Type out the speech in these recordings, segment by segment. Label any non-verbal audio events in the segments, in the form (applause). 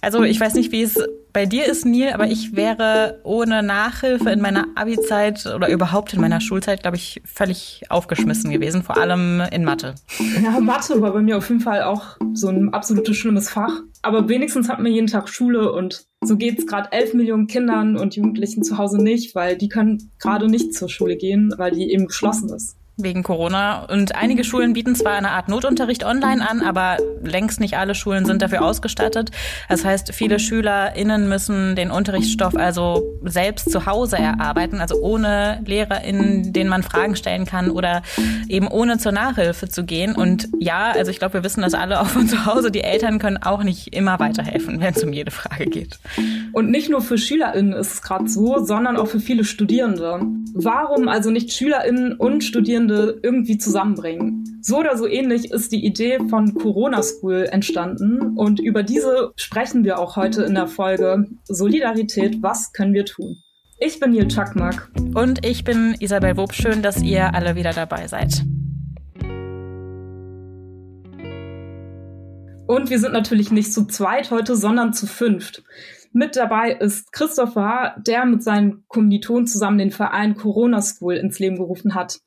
Also ich weiß nicht, wie es bei dir ist, Neil, aber ich wäre ohne Nachhilfe in meiner Abi-Zeit oder überhaupt in meiner Schulzeit, glaube ich, völlig aufgeschmissen gewesen, vor allem in Mathe. Ja, Mathe war bei mir auf jeden Fall auch so ein absolutes schlimmes Fach. Aber wenigstens hatten wir jeden Tag Schule und so geht's gerade elf Millionen Kindern und Jugendlichen zu Hause nicht, weil die können gerade nicht zur Schule gehen, weil die eben geschlossen ist wegen Corona. Und einige Schulen bieten zwar eine Art Notunterricht online an, aber längst nicht alle Schulen sind dafür ausgestattet. Das heißt, viele SchülerInnen müssen den Unterrichtsstoff also selbst zu Hause erarbeiten, also ohne LehrerInnen, denen man Fragen stellen kann oder eben ohne zur Nachhilfe zu gehen. Und ja, also ich glaube, wir wissen das alle auch von zu Hause. Die Eltern können auch nicht immer weiterhelfen, wenn es um jede Frage geht. Und nicht nur für SchülerInnen ist es gerade so, sondern auch für viele Studierende. Warum also nicht SchülerInnen und Studierende Studierende irgendwie zusammenbringen. So oder so ähnlich ist die Idee von Corona School entstanden und über diese sprechen wir auch heute in der Folge Solidarität, was können wir tun? Ich bin Neil Czakmak. Und ich bin Isabel Wob. Schön, dass ihr alle wieder dabei seid. Und wir sind natürlich nicht zu zweit heute, sondern zu fünft. Mit dabei ist Christopher, der mit seinen Kommilitonen zusammen den Verein Corona School ins Leben gerufen hat.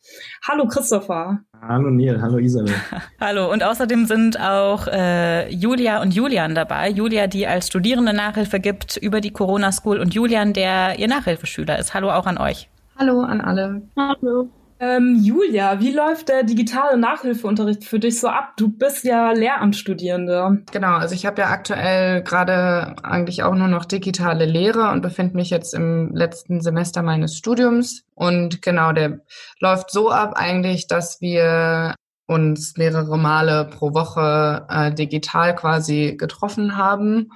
Hallo Christopher. Hallo Neil, hallo Isabel. (laughs) hallo und außerdem sind auch äh, Julia und Julian dabei. Julia, die als Studierende Nachhilfe gibt über die Corona School und Julian, der ihr Nachhilfeschüler ist. Hallo auch an euch. Hallo an alle. Hallo. Ähm, Julia, wie läuft der digitale Nachhilfeunterricht für dich so ab? Du bist ja Lehramtsstudierende. Genau, also ich habe ja aktuell gerade eigentlich auch nur noch digitale Lehre und befinde mich jetzt im letzten Semester meines Studiums. Und genau, der läuft so ab eigentlich, dass wir uns mehrere Male pro Woche äh, digital quasi getroffen haben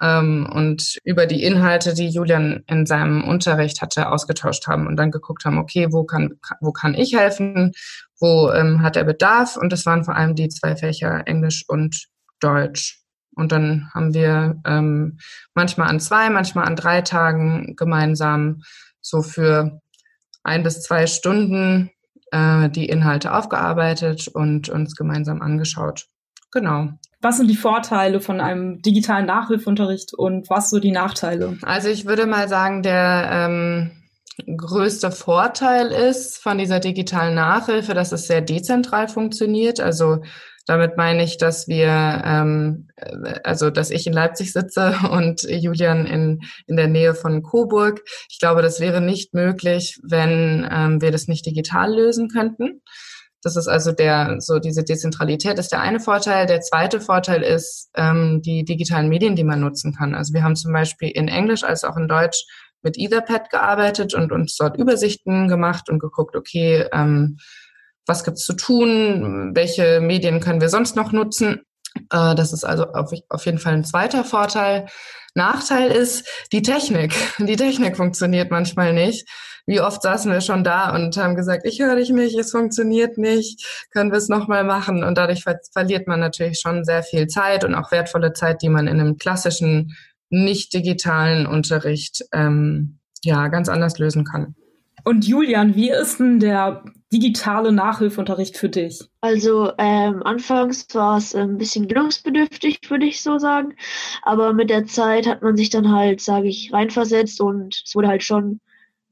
und über die Inhalte, die Julian in seinem Unterricht hatte, ausgetauscht haben und dann geguckt haben, okay, wo kann, wo kann ich helfen, wo ähm, hat er Bedarf und das waren vor allem die zwei Fächer Englisch und Deutsch. Und dann haben wir ähm, manchmal an zwei, manchmal an drei Tagen gemeinsam so für ein bis zwei Stunden äh, die Inhalte aufgearbeitet und uns gemeinsam angeschaut. Genau. Was sind die Vorteile von einem digitalen Nachhilfeunterricht und was so die Nachteile? Also ich würde mal sagen, der ähm, größte Vorteil ist von dieser digitalen Nachhilfe, dass es sehr dezentral funktioniert. Also damit meine ich, dass wir, ähm, also dass ich in Leipzig sitze (laughs) und Julian in, in der Nähe von Coburg. Ich glaube, das wäre nicht möglich, wenn ähm, wir das nicht digital lösen könnten. Das ist also der, so diese Dezentralität ist der eine Vorteil. Der zweite Vorteil ist ähm, die digitalen Medien, die man nutzen kann. Also wir haben zum Beispiel in Englisch als auch in Deutsch mit Etherpad gearbeitet und uns dort Übersichten gemacht und geguckt, okay, ähm, was gibt's zu tun, welche Medien können wir sonst noch nutzen. Äh, das ist also auf, auf jeden Fall ein zweiter Vorteil. Nachteil ist die Technik. (laughs) Die Technik funktioniert manchmal nicht wie oft saßen wir schon da und haben gesagt, ich höre dich nicht, es funktioniert nicht, können wir es nochmal machen? Und dadurch ver verliert man natürlich schon sehr viel Zeit und auch wertvolle Zeit, die man in einem klassischen, nicht digitalen Unterricht ähm, ja ganz anders lösen kann. Und Julian, wie ist denn der digitale Nachhilfeunterricht für dich? Also ähm, anfangs war es ein bisschen gewöhnungsbedürftig, würde ich so sagen. Aber mit der Zeit hat man sich dann halt, sage ich, reinversetzt und es wurde halt schon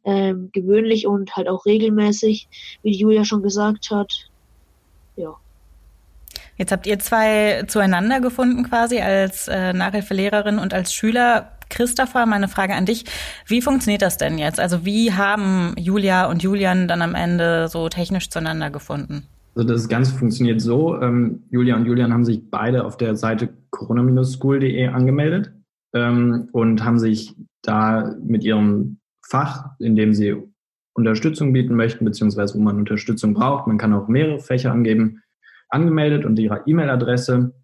ähm, gewöhnlich und halt auch regelmäßig, wie Julia schon gesagt hat. Ja. Jetzt habt ihr zwei zueinander gefunden quasi als äh, Nachhilfelehrerin und als Schüler. Christopher, meine Frage an dich. Wie funktioniert das denn jetzt? Also wie haben Julia und Julian dann am Ende so technisch zueinander gefunden? Also das Ganze funktioniert so. Ähm, Julia und Julian haben sich beide auf der Seite corona-school.de angemeldet ähm, und haben sich da mit ihrem Fach, in dem sie Unterstützung bieten möchten, beziehungsweise wo man Unterstützung braucht. Man kann auch mehrere Fächer angeben, angemeldet und ihrer E-Mail-Adresse.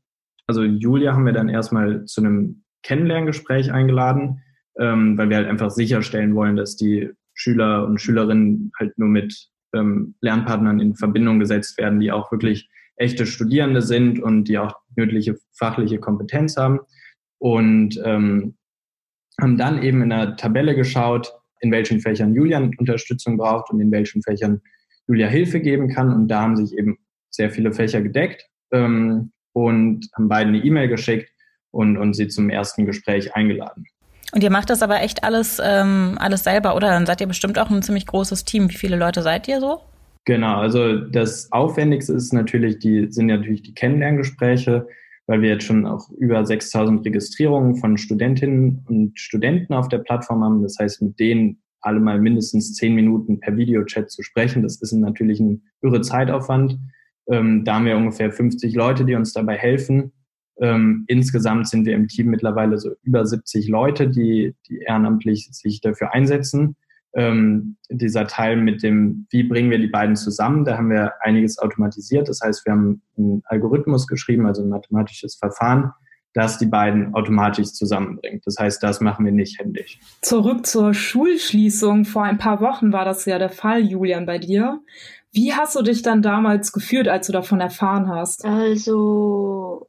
Also Julia haben wir dann erstmal zu einem Kennenlerngespräch eingeladen, ähm, weil wir halt einfach sicherstellen wollen, dass die Schüler und Schülerinnen halt nur mit ähm, Lernpartnern in Verbindung gesetzt werden, die auch wirklich echte Studierende sind und die auch nötige fachliche Kompetenz haben. Und ähm, haben dann eben in der Tabelle geschaut, in welchen Fächern Julian Unterstützung braucht und in welchen Fächern Julia Hilfe geben kann. Und da haben sich eben sehr viele Fächer gedeckt ähm, und haben beiden eine E-Mail geschickt und, und sie zum ersten Gespräch eingeladen. Und ihr macht das aber echt alles, ähm, alles selber, oder? Dann seid ihr bestimmt auch ein ziemlich großes Team. Wie viele Leute seid ihr so? Genau, also das Aufwendigste ist natürlich die, sind natürlich die Kennenlerngespräche, weil wir jetzt schon auch über 6000 Registrierungen von Studentinnen und Studenten auf der Plattform haben. Das heißt, mit denen alle mal mindestens zehn Minuten per Videochat zu sprechen, das ist natürlich ein irre Zeitaufwand. Ähm, da haben wir ungefähr 50 Leute, die uns dabei helfen. Ähm, insgesamt sind wir im Team mittlerweile so über 70 Leute, die, die ehrenamtlich sich dafür einsetzen. Ähm, dieser Teil mit dem, wie bringen wir die beiden zusammen, da haben wir einiges automatisiert. Das heißt, wir haben einen Algorithmus geschrieben, also ein mathematisches Verfahren, das die beiden automatisch zusammenbringt. Das heißt, das machen wir nicht händisch. Zurück zur Schulschließung. Vor ein paar Wochen war das ja der Fall, Julian, bei dir. Wie hast du dich dann damals gefühlt, als du davon erfahren hast? Also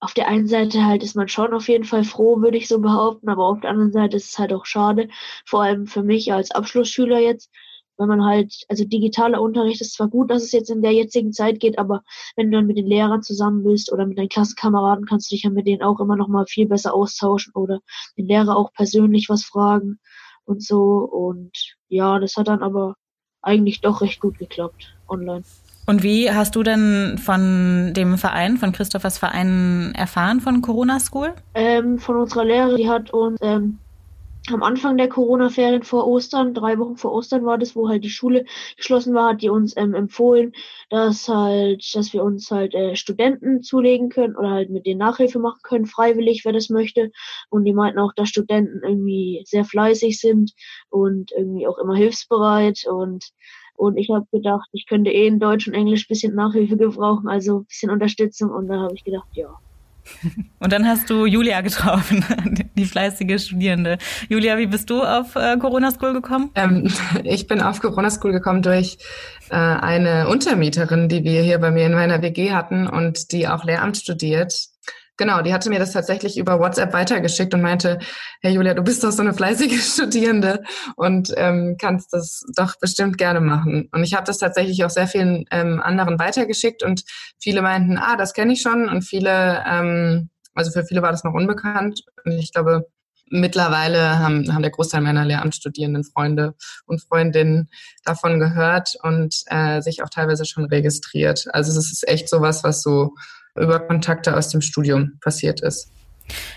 auf der einen Seite halt ist man schon auf jeden Fall froh, würde ich so behaupten, aber auf der anderen Seite ist es halt auch schade, vor allem für mich als Abschlussschüler jetzt, wenn man halt, also digitaler Unterricht ist zwar gut, dass es jetzt in der jetzigen Zeit geht, aber wenn du dann mit den Lehrern zusammen bist oder mit deinen Klassenkameraden, kannst du dich ja mit denen auch immer noch mal viel besser austauschen oder den Lehrer auch persönlich was fragen und so und ja, das hat dann aber eigentlich doch recht gut geklappt online. Und wie hast du denn von dem Verein, von Christophers Verein erfahren von Corona School? Ähm, von unserer Lehrerin, die hat uns ähm, am Anfang der Corona-Ferien vor Ostern, drei Wochen vor Ostern war das, wo halt die Schule geschlossen war, hat die uns ähm, empfohlen, dass halt, dass wir uns halt äh, Studenten zulegen können oder halt mit denen Nachhilfe machen können, freiwillig, wer das möchte. Und die meinten auch, dass Studenten irgendwie sehr fleißig sind und irgendwie auch immer hilfsbereit und und ich habe gedacht, ich könnte eh in Deutsch und Englisch bisschen Nachhilfe gebrauchen, also bisschen Unterstützung. Und da habe ich gedacht, ja. (laughs) Und dann hast du Julia getroffen, (laughs) die fleißige Studierende. Julia, wie bist du auf äh, Corona School gekommen? Ähm, (laughs) ich bin auf Corona School gekommen durch äh, eine Untermieterin, die wir hier bei mir in meiner WG hatten und die auch Lehramt studiert. Genau, die hatte mir das tatsächlich über WhatsApp weitergeschickt und meinte, Herr Julia, du bist doch so eine fleißige (laughs) Studierende und ähm, kannst das doch bestimmt gerne machen. Und ich habe das tatsächlich auch sehr vielen ähm, anderen weitergeschickt und viele meinten, ah, das kenne ich schon und viele, ähm, also für viele war das noch unbekannt. Und ich glaube, mittlerweile haben, haben der Großteil meiner Lehramtsstudierenden Freunde und Freundinnen davon gehört und äh, sich auch teilweise schon registriert. Also es ist echt sowas, was so über Kontakte aus dem Studium passiert ist.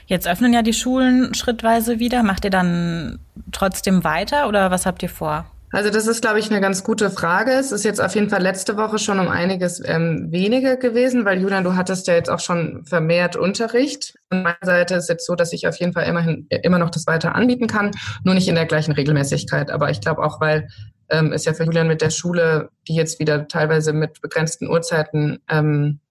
Jetzt öffnen ja die Schulen schrittweise wieder. Macht ihr dann trotzdem weiter oder was habt ihr vor? Also das ist, glaube ich, eine ganz gute Frage. Es ist jetzt auf jeden Fall letzte Woche schon um einiges ähm, weniger gewesen, weil Julian, du hattest ja jetzt auch schon vermehrt Unterricht. Von meiner Seite ist jetzt so, dass ich auf jeden Fall immerhin immer noch das weiter anbieten kann, nur nicht in der gleichen Regelmäßigkeit. Aber ich glaube auch, weil ähm, es ja für Julian mit der Schule, die jetzt wieder teilweise mit begrenzten Uhrzeiten ähm,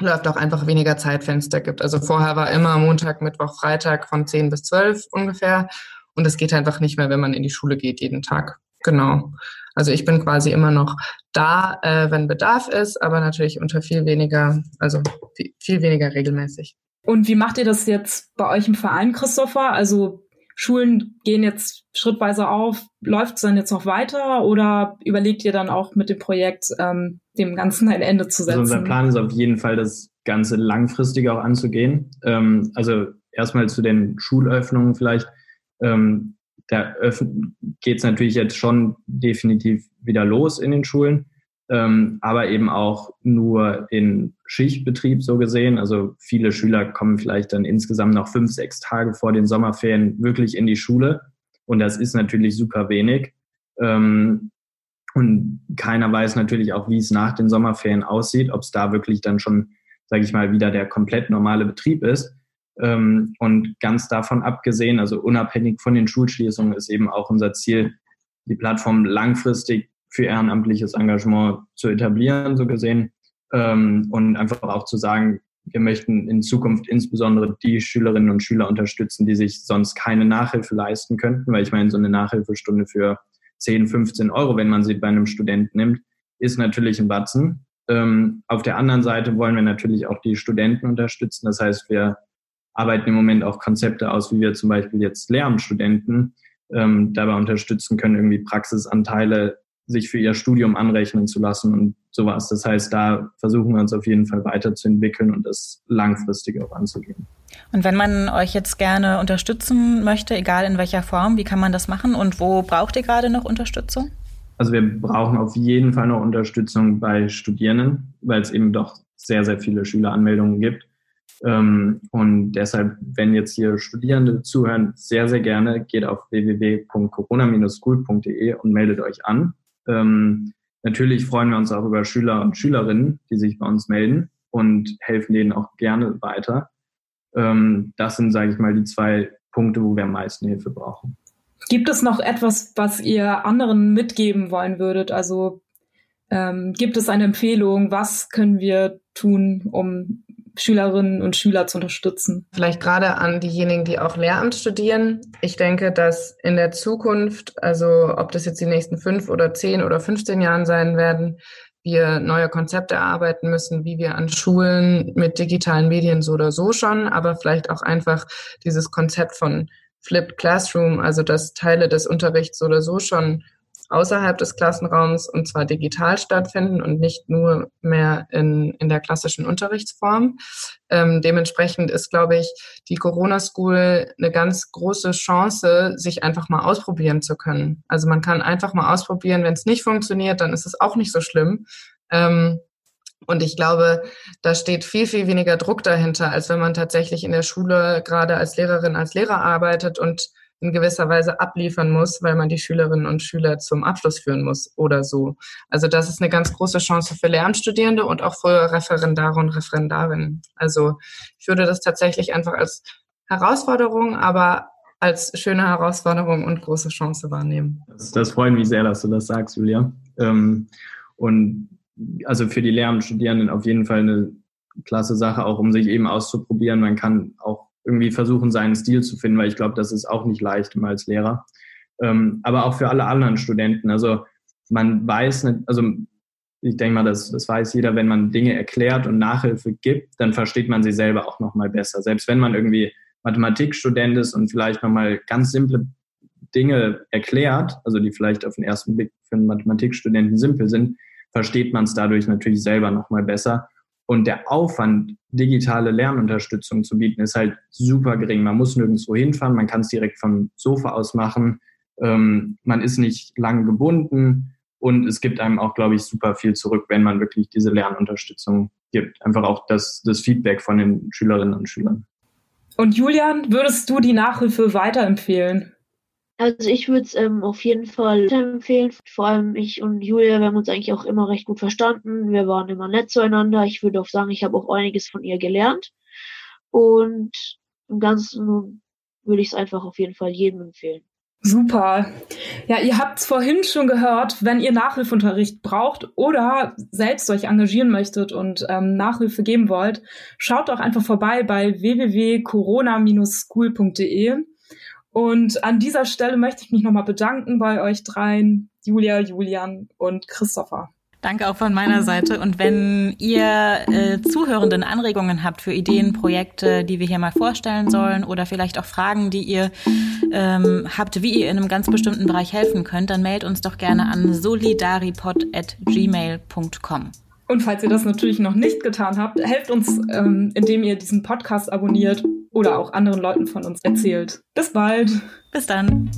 läuft auch einfach weniger Zeitfenster gibt. Also vorher war immer Montag, Mittwoch, Freitag von 10 bis 12 ungefähr. Und es geht einfach nicht mehr, wenn man in die Schule geht jeden Tag. Genau. Also ich bin quasi immer noch da, äh, wenn Bedarf ist, aber natürlich unter viel weniger, also viel, viel weniger regelmäßig. Und wie macht ihr das jetzt bei euch im Verein, Christopher? Also Schulen gehen jetzt schrittweise auf. Läuft es dann jetzt noch weiter oder überlegt ihr dann auch mit dem Projekt ähm, dem Ganzen ein Ende zu setzen? Also unser Plan ist auf jeden Fall, das Ganze langfristig auch anzugehen. Ähm, also erstmal zu den Schulöffnungen vielleicht. Ähm, da geht es natürlich jetzt schon definitiv wieder los in den Schulen ähm, aber eben auch nur in Schichtbetrieb so gesehen. Also viele Schüler kommen vielleicht dann insgesamt noch fünf, sechs Tage vor den Sommerferien wirklich in die Schule. Und das ist natürlich super wenig. Ähm, und keiner weiß natürlich auch, wie es nach den Sommerferien aussieht, ob es da wirklich dann schon, sage ich mal, wieder der komplett normale Betrieb ist. Ähm, und ganz davon abgesehen, also unabhängig von den Schulschließungen, ist eben auch unser Ziel, die Plattform langfristig für ehrenamtliches Engagement zu etablieren, so gesehen. Ähm, und einfach auch zu sagen, wir möchten in Zukunft insbesondere die Schülerinnen und Schüler unterstützen, die sich sonst keine Nachhilfe leisten könnten, weil ich meine, so eine Nachhilfestunde für 10, 15 Euro, wenn man sie bei einem Studenten nimmt, ist natürlich ein Batzen. Ähm, auf der anderen Seite wollen wir natürlich auch die Studenten unterstützen. Das heißt, wir arbeiten im Moment auch Konzepte aus, wie wir zum Beispiel jetzt Lehramtsstudenten ähm, dabei unterstützen können, irgendwie Praxisanteile sich für ihr Studium anrechnen zu lassen und sowas. Das heißt, da versuchen wir uns auf jeden Fall weiterzuentwickeln und das langfristig auch anzugehen. Und wenn man euch jetzt gerne unterstützen möchte, egal in welcher Form, wie kann man das machen und wo braucht ihr gerade noch Unterstützung? Also wir brauchen auf jeden Fall noch Unterstützung bei Studierenden, weil es eben doch sehr, sehr viele Schüleranmeldungen gibt. Ähm, und deshalb, wenn jetzt hier Studierende zuhören, sehr, sehr gerne geht auf www.corona-school.de und meldet euch an. Ähm, natürlich freuen wir uns auch über Schüler und Schülerinnen, die sich bei uns melden und helfen denen auch gerne weiter. Ähm, das sind, sage ich mal, die zwei Punkte, wo wir am meisten Hilfe brauchen. Gibt es noch etwas, was ihr anderen mitgeben wollen würdet? Also ähm, gibt es eine Empfehlung? Was können wir tun, um Schülerinnen und Schüler zu unterstützen? Vielleicht gerade an diejenigen, die auch Lehramt studieren. Ich denke, dass in der Zukunft, also ob das jetzt die nächsten fünf oder zehn oder 15 Jahren sein werden, wir neue Konzepte erarbeiten müssen, wie wir an Schulen mit digitalen Medien so oder so schon, aber vielleicht auch einfach dieses Konzept von Flipped Classroom, also dass Teile des Unterrichts so oder so schon außerhalb des Klassenraums und zwar digital stattfinden und nicht nur mehr in, in der klassischen Unterrichtsform. Ähm, dementsprechend ist, glaube ich, die Corona School eine ganz große Chance, sich einfach mal ausprobieren zu können. Also man kann einfach mal ausprobieren, wenn es nicht funktioniert, dann ist es auch nicht so schlimm. Ähm, und ich glaube, da steht viel, viel weniger Druck dahinter, als wenn man tatsächlich in der Schule gerade als Lehrerin, als Lehrer arbeitet und in gewisser Weise abliefern muss, weil man die Schülerinnen und Schüler zum Abschluss führen muss oder so. Also das ist eine ganz große Chance für Lernstudierende und auch für Referendare und Referendarinnen. Also ich würde das tatsächlich einfach als Herausforderung, aber als schöne Herausforderung und große Chance wahrnehmen. Das, das freut mich sehr, dass du das sagst, Julia. Ähm, und also für die Lehramtsstudierenden auf jeden Fall eine klasse Sache, auch um sich eben auszuprobieren. Man kann auch irgendwie versuchen, seinen Stil zu finden, weil ich glaube, das ist auch nicht leicht immer als Lehrer. Ähm, aber auch für alle anderen Studenten. Also man weiß nicht, also ich denke mal, das, das weiß jeder, wenn man Dinge erklärt und Nachhilfe gibt, dann versteht man sie selber auch nochmal besser. Selbst wenn man irgendwie Mathematikstudent ist und vielleicht nochmal ganz simple Dinge erklärt, also die vielleicht auf den ersten Blick für einen Mathematikstudenten simpel sind, versteht man es dadurch natürlich selber nochmal besser. Und der Aufwand, digitale Lernunterstützung zu bieten, ist halt super gering. Man muss nirgendwo hinfahren, man kann es direkt vom Sofa aus machen. Ähm, man ist nicht lang gebunden und es gibt einem auch, glaube ich, super viel zurück, wenn man wirklich diese Lernunterstützung gibt. Einfach auch das, das Feedback von den Schülerinnen und Schülern. Und Julian, würdest du die Nachhilfe weiterempfehlen? Also ich würde es ähm, auf jeden Fall empfehlen. Vor allem ich und Julia, wir haben uns eigentlich auch immer recht gut verstanden. Wir waren immer nett zueinander. Ich würde auch sagen, ich habe auch einiges von ihr gelernt. Und im Ganzen würde ich es einfach auf jeden Fall jedem empfehlen. Super. Ja, ihr habt es vorhin schon gehört, wenn ihr Nachhilfeunterricht braucht oder selbst euch engagieren möchtet und ähm, Nachhilfe geben wollt, schaut doch einfach vorbei bei www.corona-school.de. Und an dieser Stelle möchte ich mich nochmal bedanken bei euch dreien, Julia, Julian und Christopher. Danke auch von meiner Seite. Und wenn ihr äh, Zuhörenden Anregungen habt für Ideen, Projekte, die wir hier mal vorstellen sollen oder vielleicht auch Fragen, die ihr ähm, habt, wie ihr in einem ganz bestimmten Bereich helfen könnt, dann mailt uns doch gerne an solidaripod.gmail.com. Und falls ihr das natürlich noch nicht getan habt, helft uns, ähm, indem ihr diesen Podcast abonniert oder auch anderen Leuten von uns erzählt. Bis bald. Bis dann.